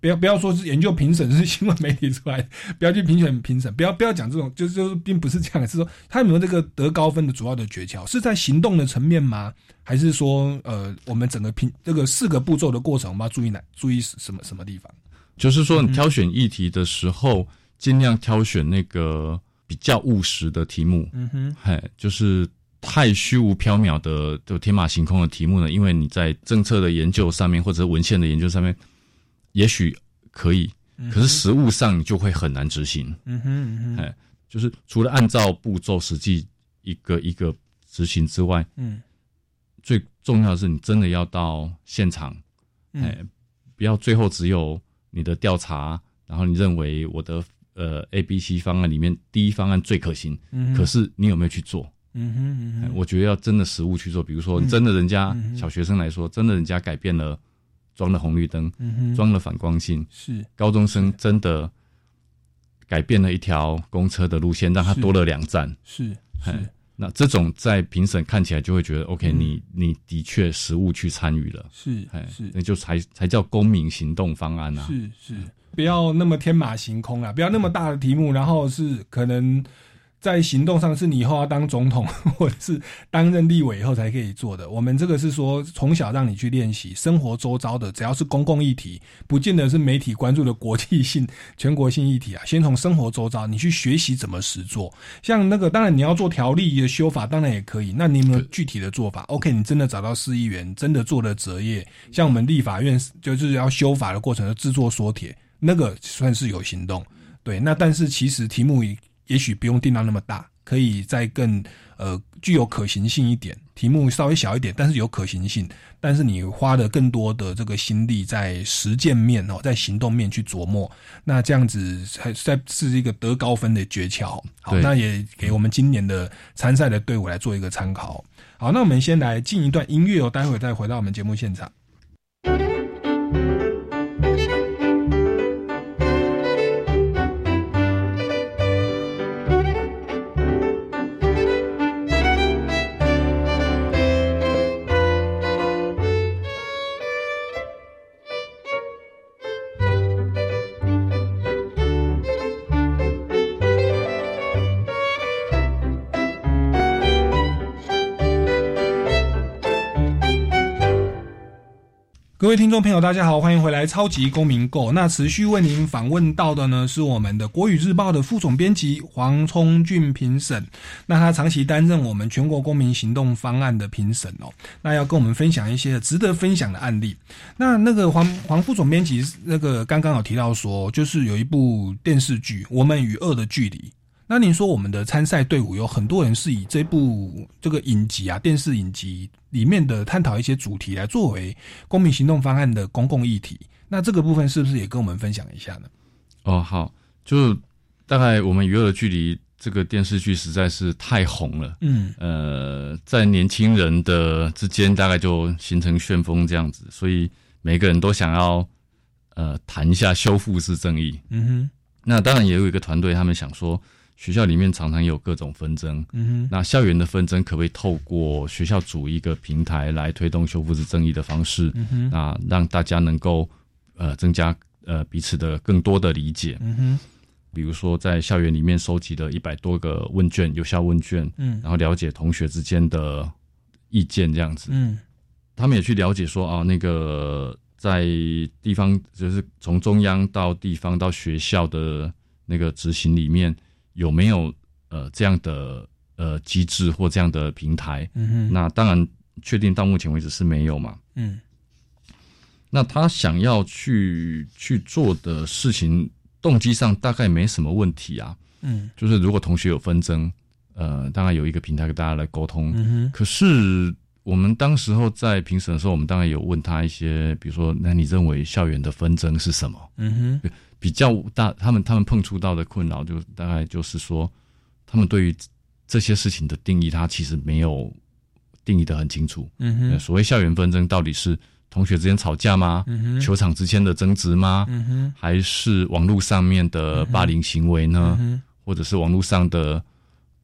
不要不要说是研究评审是新闻媒体出来，不要去评选评审，不要不要讲这种，就是就是并不是这样，是说他有没有这个得高分的主要的诀窍？是在行动的层面吗？还是说，呃，我们整个评这个四个步骤的过程，我们要注意哪注意什么什么地方？
就是说，你挑选议题的时候。尽量挑选那个比较务实的题目，嗯哼，嘿，就是太虚无缥缈的、就天马行空的题目呢，因为你在政策的研究上面或者文献的研究上面，也许可以，可是实物上你就会很难执行，嗯哼，哎，就是除了按照步骤实际一个一个执行之外，嗯，最重要的是你真的要到现场，哎，不要最后只有你的调查，然后你认为我的。呃，A、B、C 方案里面，第一方案最可行，可是你有没有去做？嗯哼，我觉得要真的实物去做。比如说，真的人家小学生来说，真的人家改变了装了红绿灯，装了反光镜，
是。
高中生真的改变了一条公车的路线，让他多了两站，
是是。
那这种在评审看起来就会觉得，OK，你你的确实物去参与了，
是是，
那就才才叫公民行动方案啊，
是是。不要那么天马行空啊！不要那么大的题目，然后是可能在行动上是你以后要当总统 或者是担任立委以后才可以做的。我们这个是说从小让你去练习生活周遭的，只要是公共议题，不见得是媒体关注的国际性、全国性议题啊。先从生活周遭，你去学习怎么实做。像那个，当然你要做条例的修法，当然也可以。那你有没有具体的做法？OK，你真的找到市议员，真的做了折页，像我们立法院就是要修法的过程的制作缩帖。那个算是有行动，对。那但是其实题目也许不用定到那么大，可以再更呃具有可行性一点。题目稍微小一点，但是有可行性。但是你花的更多的这个心力在实践面哦，在行动面去琢磨，那这样子还在是一个得高分的诀窍。好，那也给我们今年的参赛的队伍来做一个参考。好，那我们先来进一段音乐哦，待会再回到我们节目现场。位听众朋友，大家好，欢迎回来《超级公民购》。那持续为您访问到的呢，是我们的国语日报的副总编辑黄聪俊评审。那他长期担任我们全国公民行动方案的评审哦。那要跟我们分享一些值得分享的案例。那那个黄黄副总编辑，那个刚刚有提到说，就是有一部电视剧《我们与恶的距离》。那您说我们的参赛队伍有很多人是以这部这个影集啊，电视影集里面的探讨一些主题来作为公民行动方案的公共议题。那这个部分是不是也跟我们分享一下呢？
哦，好，就大概我们娱乐的距离这个电视剧实在是太红了，嗯，呃，在年轻人的之间大概就形成旋风这样子，所以每个人都想要呃谈一下修复式正义。嗯哼，那当然也有一个团队，他们想说。学校里面常常有各种纷争，嗯哼，那校园的纷争可不可以透过学校组一个平台来推动修复式正义的方式？嗯哼，那让大家能够呃增加呃彼此的更多的理解。嗯哼，比如说在校园里面收集了一百多个问卷，有效问卷，嗯，然后了解同学之间的意见这样子，嗯，他们也去了解说啊那个。在地方，就是从中央到地方到学校的那个执行里面，有没有呃这样的呃机制或这样的平台？
嗯哼
那当然，确定到目前为止是没有嘛。
嗯
那他想要去去做的事情，动机上大概没什么问题啊。
嗯
就是如果同学有纷争，呃，当然有一个平台跟大家来沟通。
嗯哼
可是我们当时候在评审的时候，我们当然有问他一些，比如说，那你认为校园的纷争是什么？
嗯哼
比较大，他们他们碰触到的困扰，就大概就是说，他们对于这些事情的定义，他其实没有定义的很清楚。
嗯哼
呃所谓校园纷争，到底是同学之间吵架吗？
嗯哼
球场之间的争执吗？
嗯哼
还是网络上面的霸凌行为呢？或者是网络上的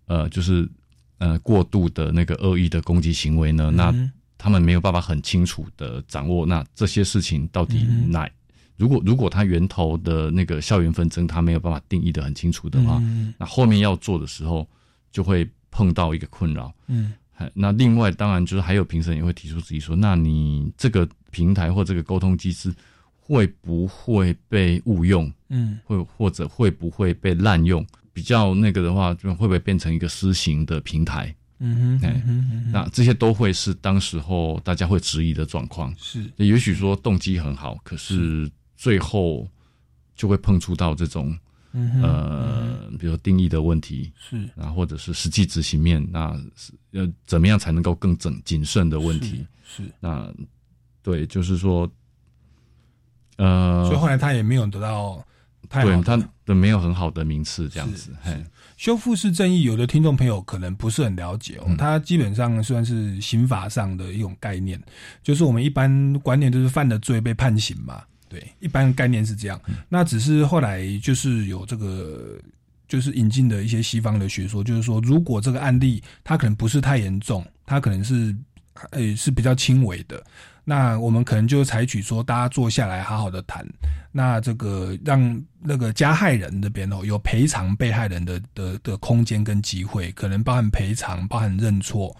呃，就是呃过度的那个恶意的攻击行为呢？那
嗯
他们没有办法很清楚的掌握，那这些事情到底哪？如果如果它源头的那个校园纷争，它没有办法定义的很清楚的话，
嗯
那后面要做的时候就会碰到一个困扰。
嗯
那另外当然就是还有评审也会提出质疑说，那你这个平台或这个沟通机制会不会被误用？
嗯
会或者会不会被滥用？比较那个的话，就会不会变成一个私刑的平台？
嗯哼
哎
嗯哼
那这些都会是当时候大家会质疑的状况。
是
也许说动机很好，可是最后就会碰触到这种呃，比如说定义的问题，
是。
然后或者是实际执行面，那是呃怎么样才能够更整谨慎的问题？
是是。
那对，就是说，呃，
所以后来他也没有得到太好的
对他的没有很好的名次，这样子，嘿，
修复式正义，有的听众朋友可能不是很了解哦，它基本上算是刑法上的一种概念，就是我们一般观念就是犯了罪被判刑嘛，对，一般概念是这样。那只是后来就是有这个，就是引进的一些西方的学说，就是说，如果这个案例它可能不是太严重，它可能是呃是比较轻微的，那我们可能就采取说，大家坐下来好好的谈，那这个让那个加害人这边哦有赔偿被害人的的的空间跟机会，可能包含赔偿，包含认错，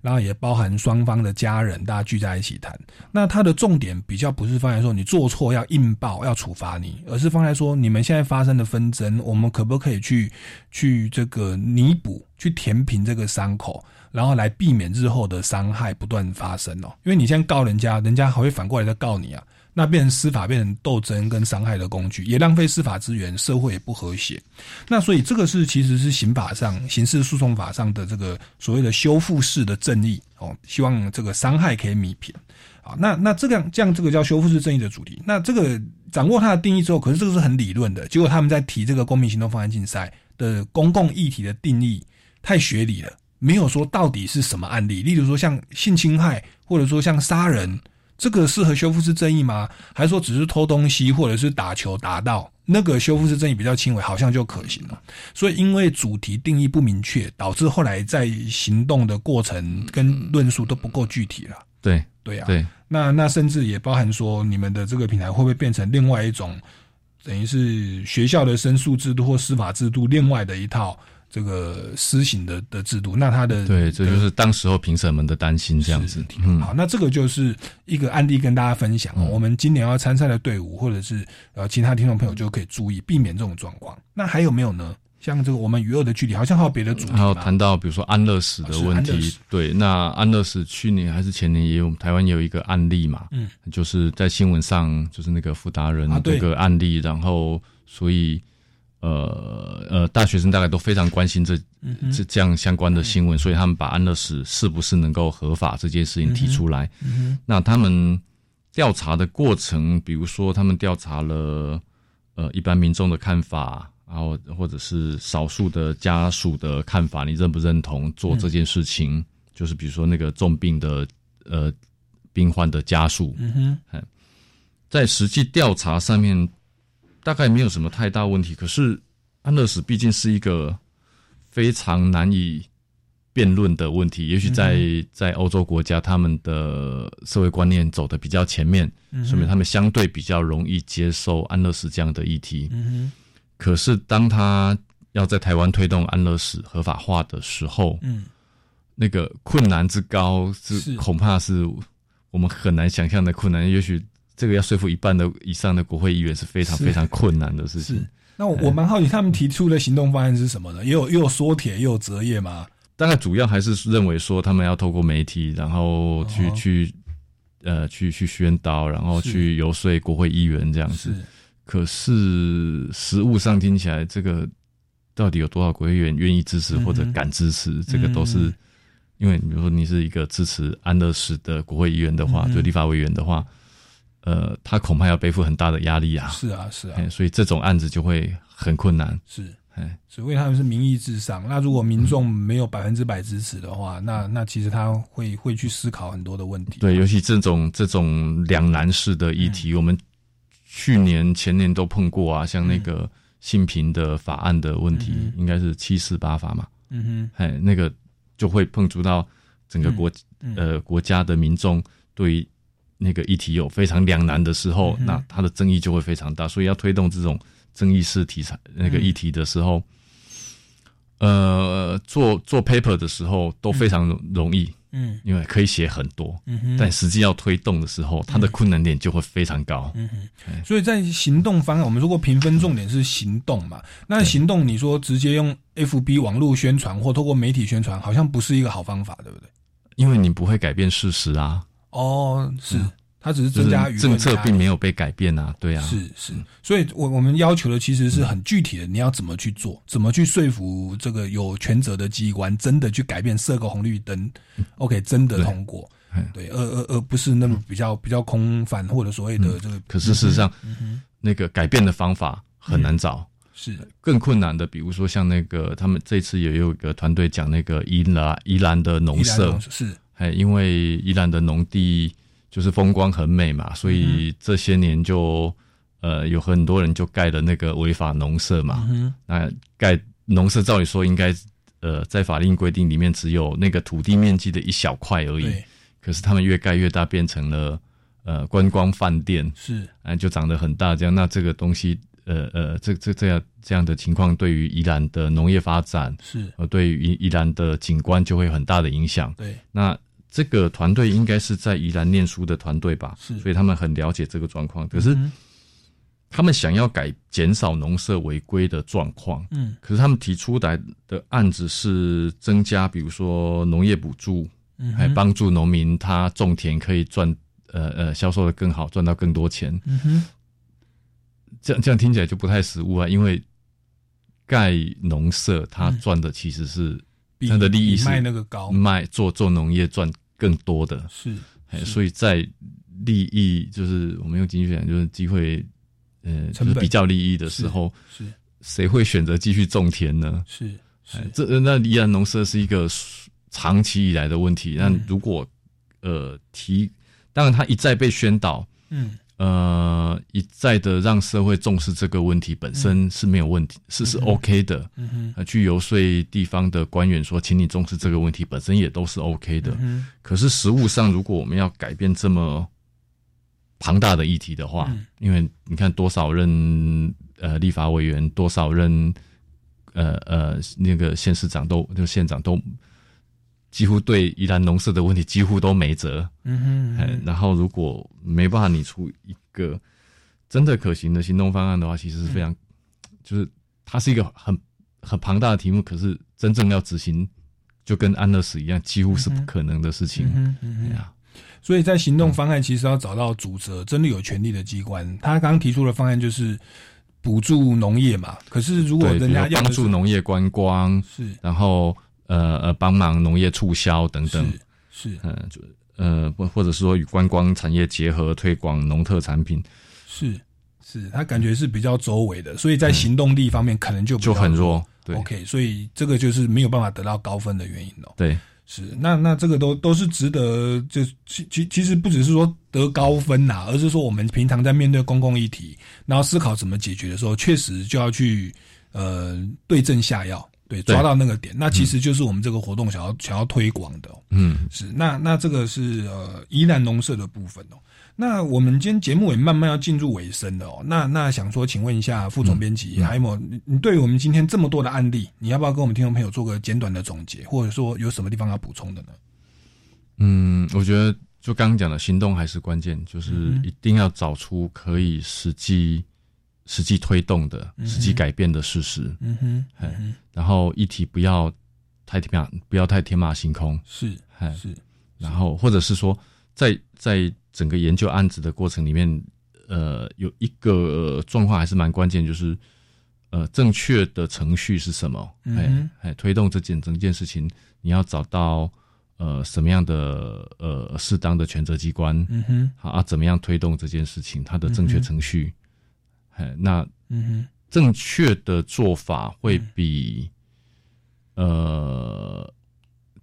然后也包含双方的家人大家聚在一起谈。那它的重点比较不是放在说你做错要硬报要处罚你，而是放在说你们现在发生的纷争，我们可不可以去去这个弥补，去填平这个伤口。然后来避免日后的伤害不断发生哦，因为你现在告人家，人家还会反过来再告你啊，那变成司法变成斗争跟伤害的工具，也浪费司法资源，社会也不和谐。那所以这个是其实是刑法上、刑事诉讼法上的这个所谓的修复式的正义哦，希望这个伤害可以弥平啊。那那这样这样这个叫修复式正义的主题，那这个掌握它的定义之后，可是这个是很理论的，结果他们在提这个公民行动方案竞赛的公共议题的定义太学理了。没有说到底是什么案例，例如说像性侵害，或者说像杀人，这个适合修复式正义吗？还是说只是偷东西，或者是打球打到那个修复式正义比较轻微，好像就可行了？所以因为主题定义不明确，导致后来在行动的过程跟论述都不够具体了。
对
对啊，
对，
那那甚至也包含说，你们的这个平台会不会变成另外一种，等于是学校的申诉制度或司法制度另外的一套？这个施行的的制度，那他的
对，这就是当时候评审们的担心，这样子。嗯，
好，那这个就是一个案例跟大家分享。
嗯、
我们今年要参赛的队伍，或者是呃其他听众朋友就可以注意避免这种状况。那还有没有呢？像这个我们与恶的距离，好像还有别的主题。
还有谈到比如说安乐死的问题，对，那安乐死去年还是前年也有台湾也有一个案例嘛，
嗯，
就是在新闻上就是那个富达人这个案例，然后所以。呃呃，大学生大概都非常关心这这这样相关的新闻，所以他们把安乐死是不是能够合法这件事情提出来。
嗯、
那他们调查的过程，比如说他们调查了呃一般民众的看法，然后或者是少数的家属的看法，你认不认同做这件事情？嗯、就是比如说那个重病的呃病患的家属，
嗯
哼，在实际调查上面。大概没有什么太大问题，可是安乐死毕竟是一个非常难以辩论的问题。也许在在欧洲国家，他们的社会观念走的比较前面，说明他们相对比较容易接受安乐死这样的议题。
嗯
可是当他要在台湾推动安乐死合法化的时候，
嗯，
那个困难之高是恐怕是我们很难想象的困难。也许。这个要说服一半的以上的国会议员是非常非常困难的事情。
是。那我我蛮好奇，他们提出的行动方案是什么呢？也有也有缩铁，也有折页吗？
大概主要还是认为说，他们要透过媒体，然后去、
哦
去呃去去宣导，然后去游说国会议员这样子。
是
可是实物上听起来，这个到底有多少国会议员愿意支持或者敢支持？这个都是
嗯
因为，比如说你是一个支持安乐死的国会议员的话，
嗯
就立法委员的话，呃，他恐怕要背负很大的压力啊。
是啊是啊
哎，所以这种案子就会很困难。
是。
哎，
所以他们是民意至上。那如果民众没有百分之百支持的话，那那其实他会会去思考很多的问题。
对，尤其这种这种两难式的议题，我们去年、前年都碰过啊，像那个性平的法案的问题，
嗯
应该是七四八法嘛，
嗯哼
哎，那个就会碰触到整个国、
嗯
呃国家的民众对于那个议题有非常两难的时候，
嗯
那它的争议就会非常大，所以要推动这种争议式题材那个
嗯
议题的时候，呃，做做 paper 的时候都非常容容易，
嗯。
因为可以写很多，
嗯哼。
但实际要推动的时候，它的困难点就会非常高。
嗯哼，所以在行动方案，我们如果评分重点是行动嘛。那行动，你说直接用 FB 网络宣传或透过媒体宣传，好像不是一个好方法，对不对？
因为你不会改变事实啊，
哦，是，它只是增加舆论
政策并没有被改变啊，对啊，
是是，所以我我们要求的其实是很具体的，你要怎么去做，怎么去说服这个有权责的机关真的去改变设个红绿灯，OK，真的通过，对，而而而不是那么比较比较空泛或者所谓的这个。
嗯可是事实上
嗯，
那个改变的方法很难找。
是
更困难的，比如说像那个，他们这次也有一个团队讲那个宜兰宜兰的农，舍
是
哎，因为宜兰的农地就是风光很美嘛，所以这些年就呃有很多人就盖了那个违法农舍嘛。
嗯
那盖农舍照理说应该呃在法令规定里面只有那个土地面积的一小块而已
对，
可是他们越盖越大，变成了呃观光饭店，
是
哎就长得很大这样。那这个东西呃呃这这这样这样的情况，对于宜兰的农业发展
是
呃对于宜宜兰的景观就会有很大的影响。
对，
那这个团队应该是在宜兰念书的团队吧，
是。
所以他们很了解这个状况。可是
嗯
他们想要改减少农舍违规的状况，
嗯。
可是他们提出来的案子是增加，比如说农业补助，
嗯哼。
还帮助农民他种田可以赚呃呃销售的更好，赚到更多钱。
嗯哼。
这样这样听起来就不太实务啊，因为盖农舍他
嗯。
赚的其实是他的利益是
卖那个高。
卖做做农业赚更多的，
是
所以在利益就是我们用经济学讲就是机会，呃，就是比较利益的时候，
是
谁会选择继续种田呢？
是是。
哎这那依然农舍是一个长期以来的问题。那
嗯。
如果呃提，当然他一再被宣导，
嗯
呃一再的让社会重视这个问题本身是没有问题，是是 OK 的。
嗯哼。
呃，去游说地方的官员说，请你重视这个问题，本身也都是 OK 的。
嗯
可是实务上，如果我们要改变这么庞大的议题的话，
嗯。
因为你看多少任呃立法委员，多少任呃呃那个县市长都就县长都几乎对宜兰农舍的问题几乎都没辙。
嗯哼嗯
哎
哼
然后如果没办法拟出一个真的可行的行动方案的话，其实是非常，就是它是一个很很庞大的题目，可是真正要执行，就跟安乐死一样，几乎是不可能的事情。
嗯哼嗯所以在行动方案其实要找到主责，真的有权利的机关。他刚刚提出的方案就是补助农业嘛，可是如果
对，
人家要帮
助农业观光，
是
然后呃呃帮忙农业促销等等，
是是。
呃就呃或或者说与观光产业结合，推广农特产品，
是是，他感觉是比较周围的，所以在行动力方面可能就
就很弱。对。
OK，所以这个就是没有办法得到高分的原因哦。
对，
是，那那这个都都是值得，就其其其实不只是说得高分呐、而是说我们平常在面对公共议题，然后思考怎么解决的时候，确实就要去呃对症下药，对，抓到那个点。那其实就是我们这个活动想要想要推广的、哦。
嗯，
是，那那这个是呃宜兰农舍的部分哦。那我们今天节目也慢慢要进入尾声了哦。那那想说，请问一下副总编辑，还有没有你你对于我们今天这么多的案例，你要不要跟我们听众朋友做个简短的总结，或者说有什么地方要补充的呢？
嗯，我觉得就刚刚讲的行动还是关键，就是一定要找出可以实际、实际推动的、实际改变的事实。
嗯哼，
哎
嗯，
然后议题不要太天马，不要太天马行空。
是
哎，
是，
然后或者是说，在在整个研究案子的过程里面，呃，有一个呃状况还是蛮关键，就是呃，正确的程序是什么？
嗯
哎
哼
哎，推动这件整件事情，你要找到呃什么样的呃适当的权责机关，
嗯哼，
好啊，怎么样推动这件事情，它的正确程序，哎，那
嗯哼，
正确的做法会比、呃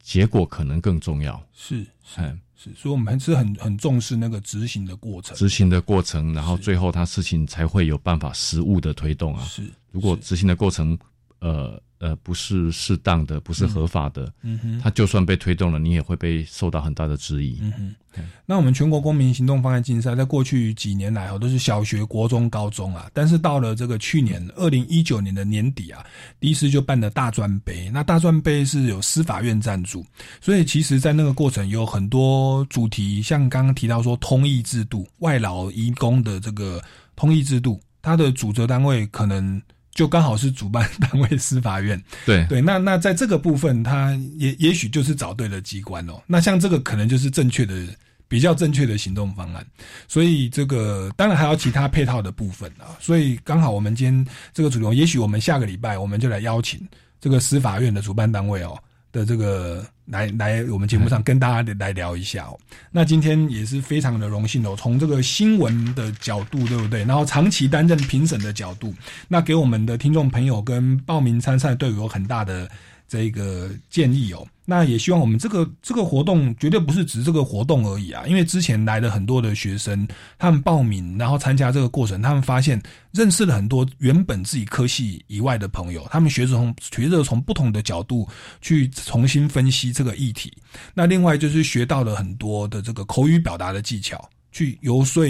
结果可能更重要。
是是
哎，
是，所以我们还是很很重视那个执行的过程。
执行的过程，然后最后他事情才会有办法实物的推动啊。
是，
如果执行的过程，呃呃不是适当的，不是合法的，
嗯哼，
它就算被推动了，你也会被受到很大的质疑。
嗯哼，那我们全国公民行动方案竞赛，在过去几年来，哦，都是小学、国中、高中啊。但是到了这个去年二零一九年的年底啊，第一次就办了大专杯。那大专杯是有司法院赞助，所以其实，在那个过程有很多主题，像刚刚提到说通译制度、外劳移工的这个通译制度，它的主责单位可能。就刚好是主办单位司法院，
对
对，那那在这个部分，他也也许就是找对了机关哦。那像这个可能就是正确的、比较正确的行动方案。所以这个当然还有其他配套的部分啊。所以刚好我们今天这个主题，也许我们下个礼拜我们就来邀请这个司法院的主办单位哦的这个来来我们节目上跟大家来聊一下哦。那今天也是非常的荣幸哦，从这个新闻的角度，对不对？然后长期担任评审的角度，那给我们的听众朋友跟报名参赛队伍有很大的这个建议哦。那也希望我们这个这个活动绝对不是只是这个活动而已啊，因为之前来了很多的学生，他们报名然后参加这个过程，他们发现认识了很多原本自己科系以外的朋友，他们学着从学着从不同的角度去重新分析这个议题。那另外就是学到了很多的这个口语表达的技巧，去游说。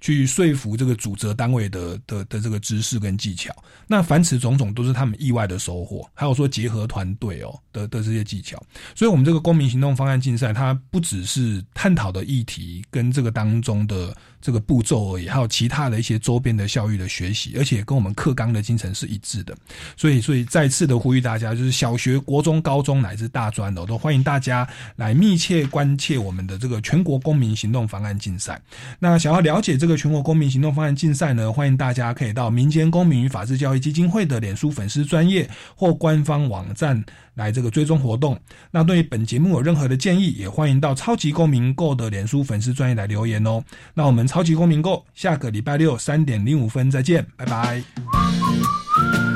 去说服这个主责单位的的的这个知识跟技巧，那凡此种种都是他们意外的收获。还有说结合团队哦的的这些技巧，所以我们这个公民行动方案竞赛，它不只是探讨的议题跟这个当中的这个步骤而已，还有其他的一些周边的教育的学习，而且跟我们课纲的精神是一致的。所以，所以再次的呼吁大家，就是小学、国中、高中乃至大专的，都欢迎大家来密切关切我们的这个全国公民行动方案竞赛。那想要了解这个全国公民行动方案竞赛呢，欢迎大家可以到民间公民与法治教育基金会的脸书粉丝专业或官方网站来这个追踪活动。那对于本节目有任何的建议，也欢迎到超级公民购的脸书粉丝专业来留言哦。那我们超级公民购下个礼拜六三点零五分再见，拜拜。